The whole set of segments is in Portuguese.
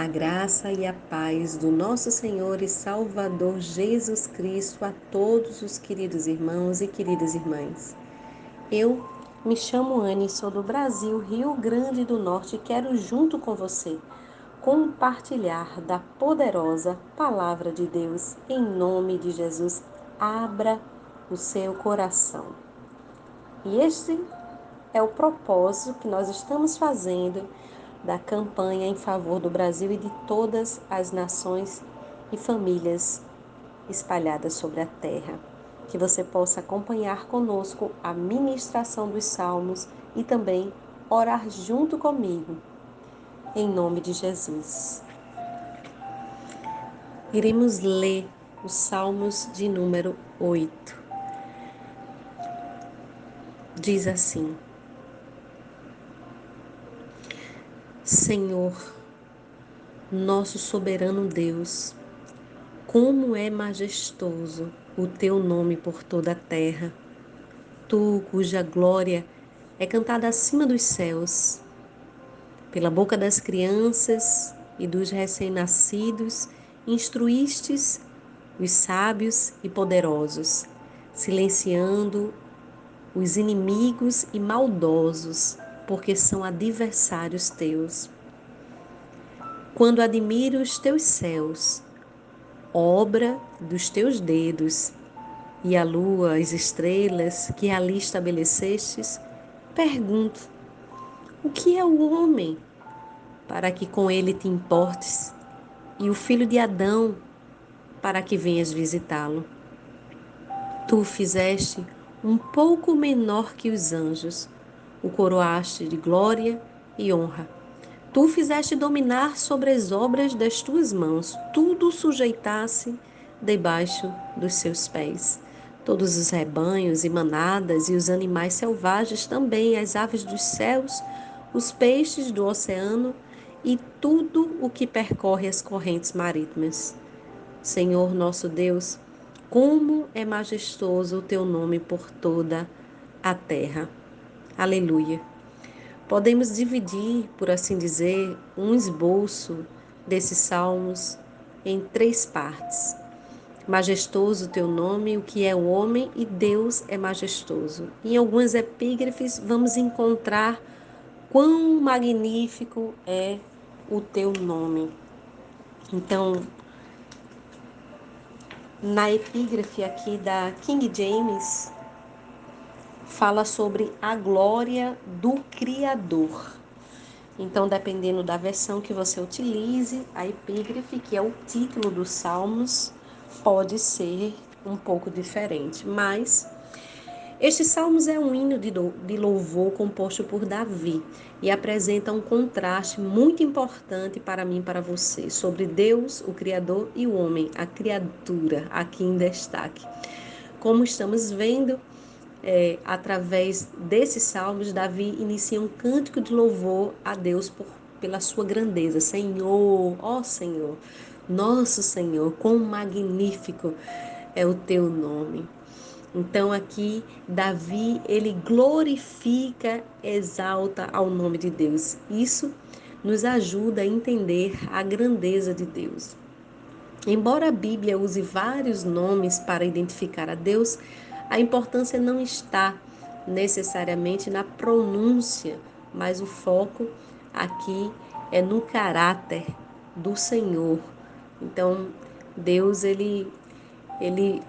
A graça e a paz do nosso Senhor e Salvador Jesus Cristo a todos os queridos irmãos e queridas irmãs. Eu me chamo Anne, sou do Brasil, Rio Grande do Norte e quero, junto com você, compartilhar da poderosa Palavra de Deus. Em nome de Jesus, abra o seu coração. E este é o propósito que nós estamos fazendo da campanha em favor do Brasil e de todas as nações e famílias espalhadas sobre a terra. Que você possa acompanhar conosco a ministração dos salmos e também orar junto comigo, em nome de Jesus. Iremos ler os salmos de número 8. Diz assim: Senhor, nosso soberano Deus, como é majestoso o teu nome por toda a terra. Tu, cuja glória é cantada acima dos céus, pela boca das crianças e dos recém-nascidos, instruístes os sábios e poderosos, silenciando os inimigos e maldosos porque são adversários teus. Quando admiro os teus céus, obra dos teus dedos, e a lua, as estrelas que ali estabelecestes, pergunto: o que é o homem para que com ele te importes, e o filho de Adão para que venhas visitá-lo? Tu fizeste um pouco menor que os anjos o coroaste de glória e honra. Tu fizeste dominar sobre as obras das tuas mãos, tudo sujeitasse debaixo dos seus pés. Todos os rebanhos e manadas e os animais selvagens também, as aves dos céus, os peixes do oceano e tudo o que percorre as correntes marítimas. Senhor nosso Deus, como é majestoso o teu nome por toda a terra. Aleluia. Podemos dividir, por assim dizer, um esboço desses salmos em três partes. Majestoso teu nome, o que é o homem, e Deus é majestoso. Em algumas epígrafes vamos encontrar quão magnífico é o teu nome. Então, na epígrafe aqui da King James, fala sobre a glória do Criador. Então, dependendo da versão que você utilize, a epígrafe, que é o título dos Salmos, pode ser um pouco diferente. Mas este Salmos é um hino de louvor composto por Davi e apresenta um contraste muito importante para mim e para você sobre Deus, o Criador, e o homem, a criatura, aqui em destaque. Como estamos vendo, é, através desses salmos, Davi inicia um cântico de louvor a Deus por, pela sua grandeza. Senhor, ó Senhor, nosso Senhor, quão magnífico é o teu nome. Então aqui Davi ele glorifica, exalta ao nome de Deus. Isso nos ajuda a entender a grandeza de Deus. Embora a Bíblia use vários nomes para identificar a Deus, a importância não está necessariamente na pronúncia, mas o foco aqui é no caráter do Senhor. Então, Deus ele ele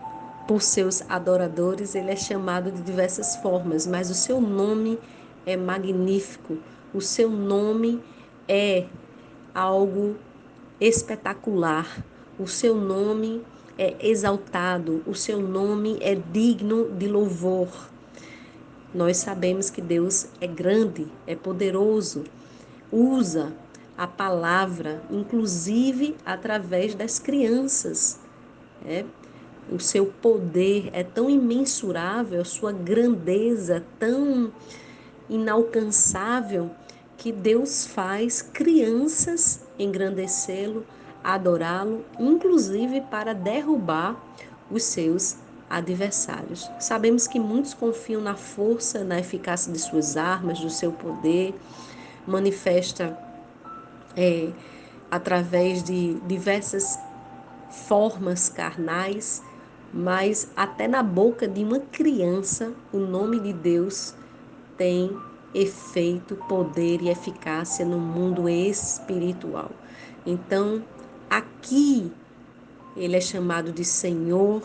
por seus adoradores, ele é chamado de diversas formas, mas o seu nome é magnífico. O seu nome é algo espetacular. O seu nome é exaltado, o seu nome é digno de louvor. Nós sabemos que Deus é grande, é poderoso, usa a palavra, inclusive através das crianças. É? O seu poder é tão imensurável, a sua grandeza tão inalcançável, que Deus faz crianças engrandecê-lo adorá-lo, inclusive para derrubar os seus adversários. Sabemos que muitos confiam na força, na eficácia de suas armas, do seu poder, manifesta é, através de diversas formas carnais, mas até na boca de uma criança, o nome de Deus tem efeito, poder e eficácia no mundo espiritual. Então, aqui ele é chamado de Senhor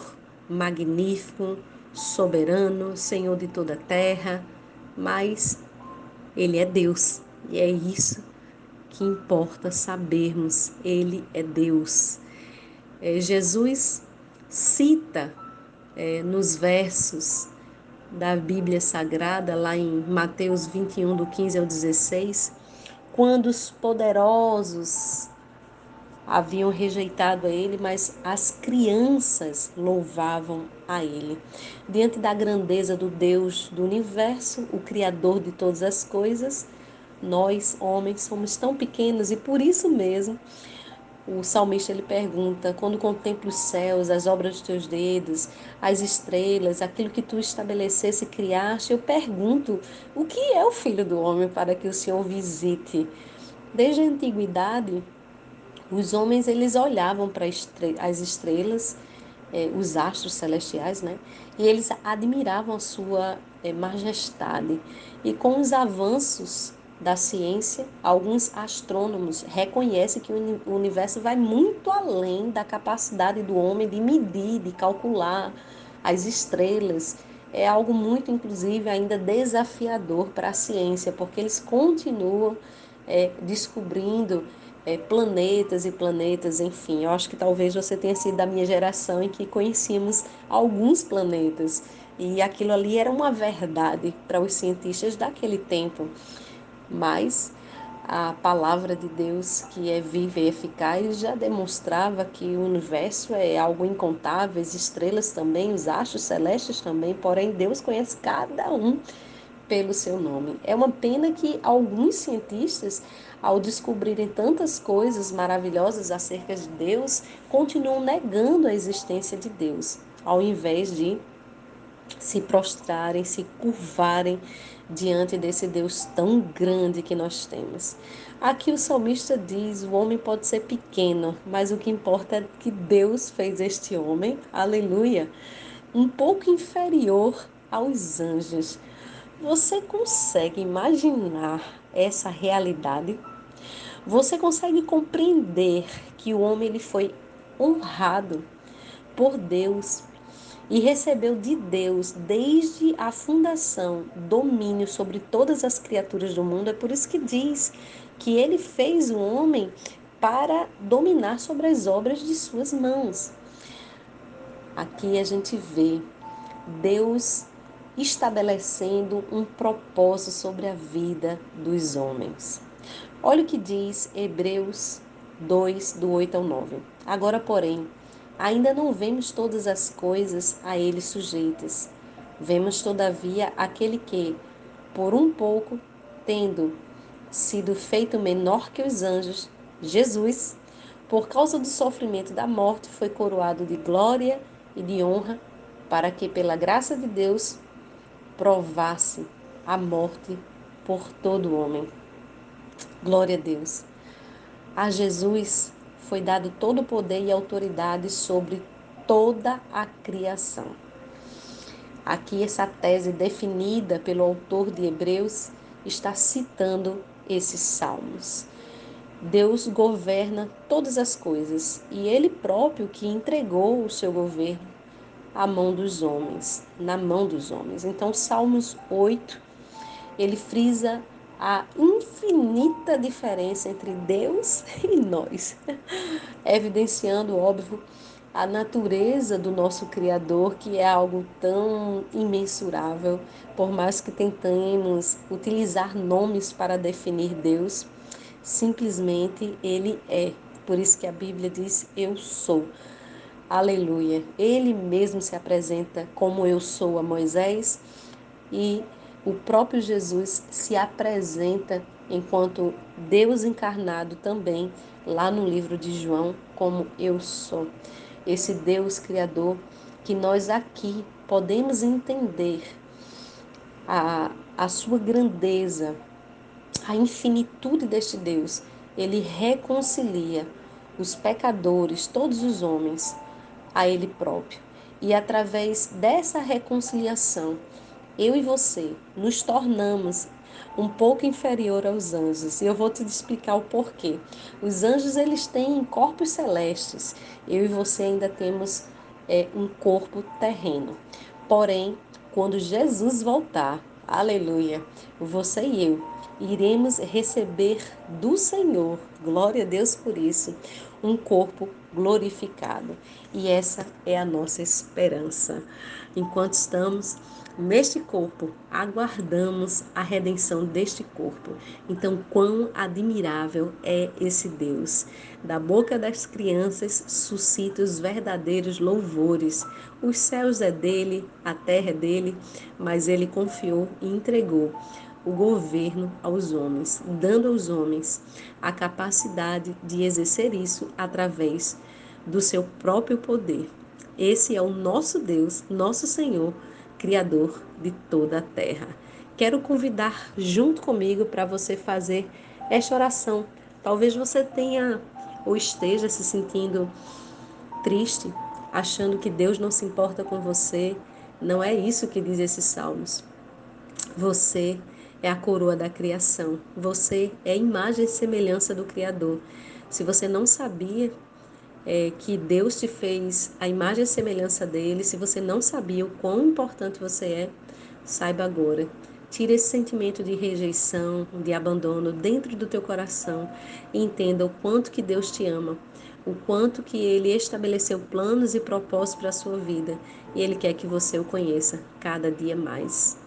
magnífico, soberano, Senhor de toda a terra, mas ele é Deus e é isso que importa sabermos. Ele é Deus. É, Jesus cita é, nos versos da Bíblia Sagrada, lá em Mateus 21, do 15 ao 16, quando os poderosos haviam rejeitado a ele, mas as crianças louvavam a ele. Diante da grandeza do Deus do universo, o Criador de todas as coisas, nós, homens, somos tão pequenos e por isso mesmo o salmista ele pergunta: quando contemplo os céus, as obras dos teus dedos, as estrelas, aquilo que tu estabelecesse e criaste, eu pergunto: o que é o filho do homem para que o Senhor visite? Desde a antiguidade, os homens eles olhavam para as estrelas, eh, os astros celestiais, né? E eles admiravam a sua eh, majestade. E com os avanços da ciência, alguns astrônomos reconhecem que o universo vai muito além da capacidade do homem de medir, de calcular as estrelas. É algo muito, inclusive, ainda desafiador para a ciência, porque eles continuam é, descobrindo é, planetas e planetas, enfim. Eu acho que talvez você tenha sido da minha geração em que conhecíamos alguns planetas. E aquilo ali era uma verdade para os cientistas daquele tempo mas a palavra de Deus, que é viva e eficaz, já demonstrava que o universo é algo incontável, as estrelas também, os astros celestes também, porém Deus conhece cada um pelo seu nome. É uma pena que alguns cientistas, ao descobrirem tantas coisas maravilhosas acerca de Deus, continuam negando a existência de Deus, ao invés de se prostrarem, se curvarem diante desse Deus tão grande que nós temos. Aqui o salmista diz: o homem pode ser pequeno, mas o que importa é que Deus fez este homem, aleluia, um pouco inferior aos anjos. Você consegue imaginar essa realidade? Você consegue compreender que o homem ele foi honrado por Deus e recebeu de Deus desde a fundação domínio sobre todas as criaturas do mundo. É por isso que diz que ele fez o homem para dominar sobre as obras de suas mãos. Aqui a gente vê Deus estabelecendo um propósito sobre a vida dos homens. Olha o que diz Hebreus 2, do 8 ao 9. Agora, porém, Ainda não vemos todas as coisas a ele sujeitas. Vemos, todavia, aquele que, por um pouco, tendo sido feito menor que os anjos, Jesus, por causa do sofrimento da morte, foi coroado de glória e de honra, para que, pela graça de Deus, provasse a morte por todo homem. Glória a Deus. A Jesus foi dado todo o poder e autoridade sobre toda a criação. Aqui, essa tese definida pelo autor de Hebreus está citando esses salmos. Deus governa todas as coisas e Ele próprio que entregou o seu governo à mão dos homens, na mão dos homens. Então, Salmos 8, ele frisa a infinita diferença entre Deus e nós, evidenciando, óbvio, a natureza do nosso Criador, que é algo tão imensurável, por mais que tentemos utilizar nomes para definir Deus, simplesmente Ele é. Por isso que a Bíblia diz: Eu sou. Aleluia. Ele mesmo se apresenta como eu sou a Moisés e o próprio Jesus se apresenta enquanto Deus encarnado também lá no livro de João como eu sou. Esse Deus criador que nós aqui podemos entender a, a sua grandeza, a infinitude deste Deus ele reconcilia os pecadores, todos os homens, a ele próprio. E através dessa reconciliação, eu e você nos tornamos um pouco inferior aos anjos. E eu vou te explicar o porquê. Os anjos eles têm corpos celestes. Eu e você ainda temos é, um corpo terreno. Porém, quando Jesus voltar, aleluia, você e eu iremos receber do Senhor, glória a Deus por isso, um corpo glorificado. E essa é a nossa esperança. Enquanto estamos neste corpo, aguardamos a redenção deste corpo. Então, quão admirável é esse Deus! Da boca das crianças suscita os verdadeiros louvores. Os céus é dele, a terra é dele, mas ele confiou e entregou o governo aos homens, dando aos homens a capacidade de exercer isso através do seu próprio poder. Esse é o nosso Deus, nosso Senhor, Criador de toda a terra. Quero convidar junto comigo para você fazer esta oração. Talvez você tenha ou esteja se sentindo triste, achando que Deus não se importa com você. Não é isso que diz esses salmos. Você é a coroa da criação. Você é imagem e semelhança do Criador. Se você não sabia é, que Deus te fez a imagem e semelhança dele, se você não sabia o quão importante você é, saiba agora. Tire esse sentimento de rejeição, de abandono dentro do teu coração e entenda o quanto que Deus te ama, o quanto que ele estabeleceu planos e propósitos para a sua vida e ele quer que você o conheça cada dia mais.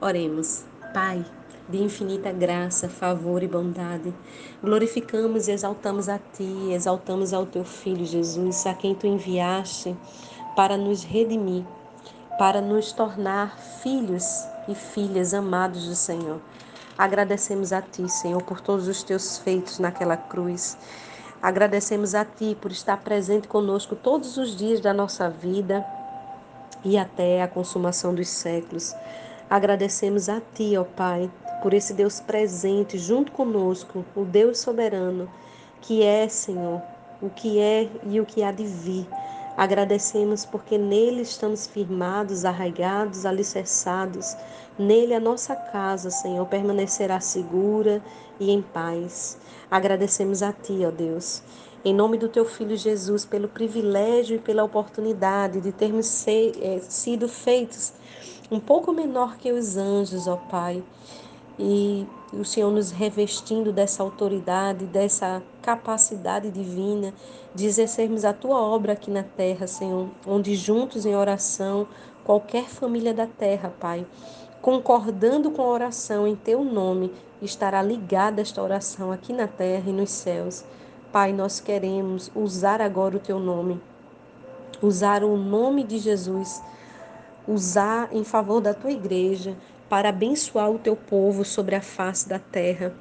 Oremos. Pai, de infinita graça, favor e bondade, glorificamos e exaltamos a Ti, exaltamos ao Teu Filho Jesus, a quem Tu enviaste para nos redimir, para nos tornar filhos e filhas amados do Senhor. Agradecemos a Ti, Senhor, por todos os Teus feitos naquela cruz. Agradecemos a Ti por estar presente conosco todos os dias da nossa vida e até a consumação dos séculos. Agradecemos a Ti, ó Pai, por esse Deus presente junto conosco, o Deus soberano, que é, Senhor, o que é e o que há de vir. Agradecemos porque nele estamos firmados, arraigados, alicerçados. Nele a nossa casa, Senhor, permanecerá segura e em paz. Agradecemos a Ti, ó Deus. Em nome do Teu Filho Jesus, pelo privilégio e pela oportunidade de termos eh, sido feitos um pouco menor que os anjos, ó Pai. E o Senhor nos revestindo dessa autoridade, dessa capacidade divina de exercermos a tua obra aqui na terra, Senhor, onde juntos em oração, qualquer família da terra, Pai, concordando com a oração em teu nome, estará ligada esta oração aqui na terra e nos céus. Pai, nós queremos usar agora o teu nome, usar o nome de Jesus usar em favor da tua igreja, para abençoar o teu povo sobre a face da terra.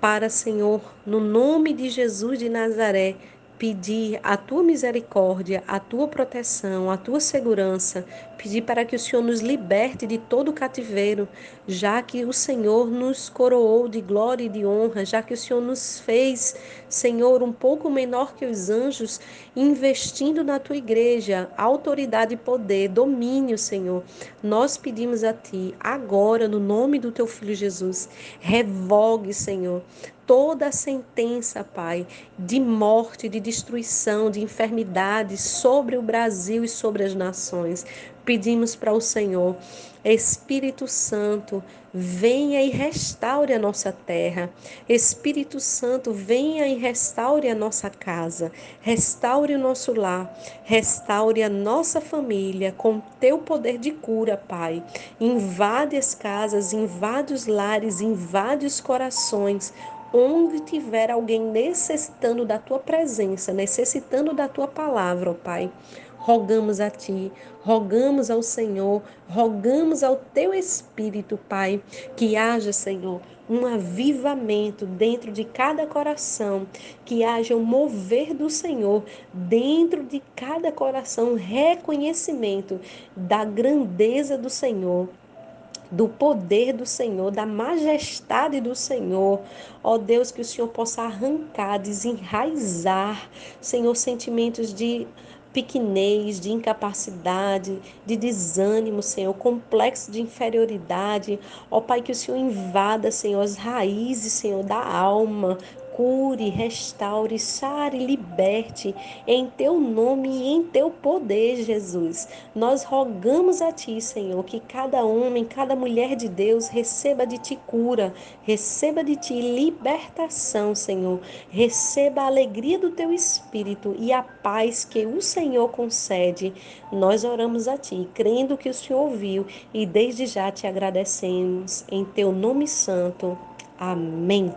Para, Senhor, no nome de Jesus de Nazaré, pedir a tua misericórdia, a tua proteção, a tua segurança, pedir para que o Senhor nos liberte de todo o cativeiro, já que o Senhor nos coroou de glória e de honra, já que o Senhor nos fez, Senhor, um pouco menor que os anjos, investindo na tua igreja, autoridade e poder, domínio, Senhor. Nós pedimos a ti, agora, no nome do teu filho Jesus, revogue, Senhor, toda a sentença, Pai, de morte, de destruição, de enfermidade sobre o Brasil e sobre as nações. Pedimos para o Senhor, Espírito Santo, venha e restaure a nossa terra. Espírito Santo, venha e restaure a nossa casa, restaure o nosso lar, restaure a nossa família com teu poder de cura, Pai. Invade as casas, invade os lares, invade os corações onde tiver alguém necessitando da tua presença, necessitando da tua palavra, ó Pai. Rogamos a Ti, rogamos ao Senhor, rogamos ao Teu Espírito, Pai, que haja, Senhor, um avivamento dentro de cada coração, que haja um mover do Senhor dentro de cada coração, reconhecimento da grandeza do Senhor do poder do Senhor, da majestade do Senhor. Ó Deus, que o Senhor possa arrancar, desenraizar, Senhor, sentimentos de pequenez, de incapacidade, de desânimo, Senhor, complexo de inferioridade. Ó Pai, que o Senhor invada, Senhor, as raízes, Senhor, da alma, cure, restaure, sare, liberte em teu nome e em teu poder, Jesus. Nós rogamos a ti, Senhor, que cada homem, cada mulher de Deus receba de ti cura, receba de ti libertação, Senhor. Receba a alegria do teu espírito e a paz que o Senhor concede. Nós oramos a ti, crendo que o Senhor ouviu e desde já te agradecemos em teu nome santo. Amém.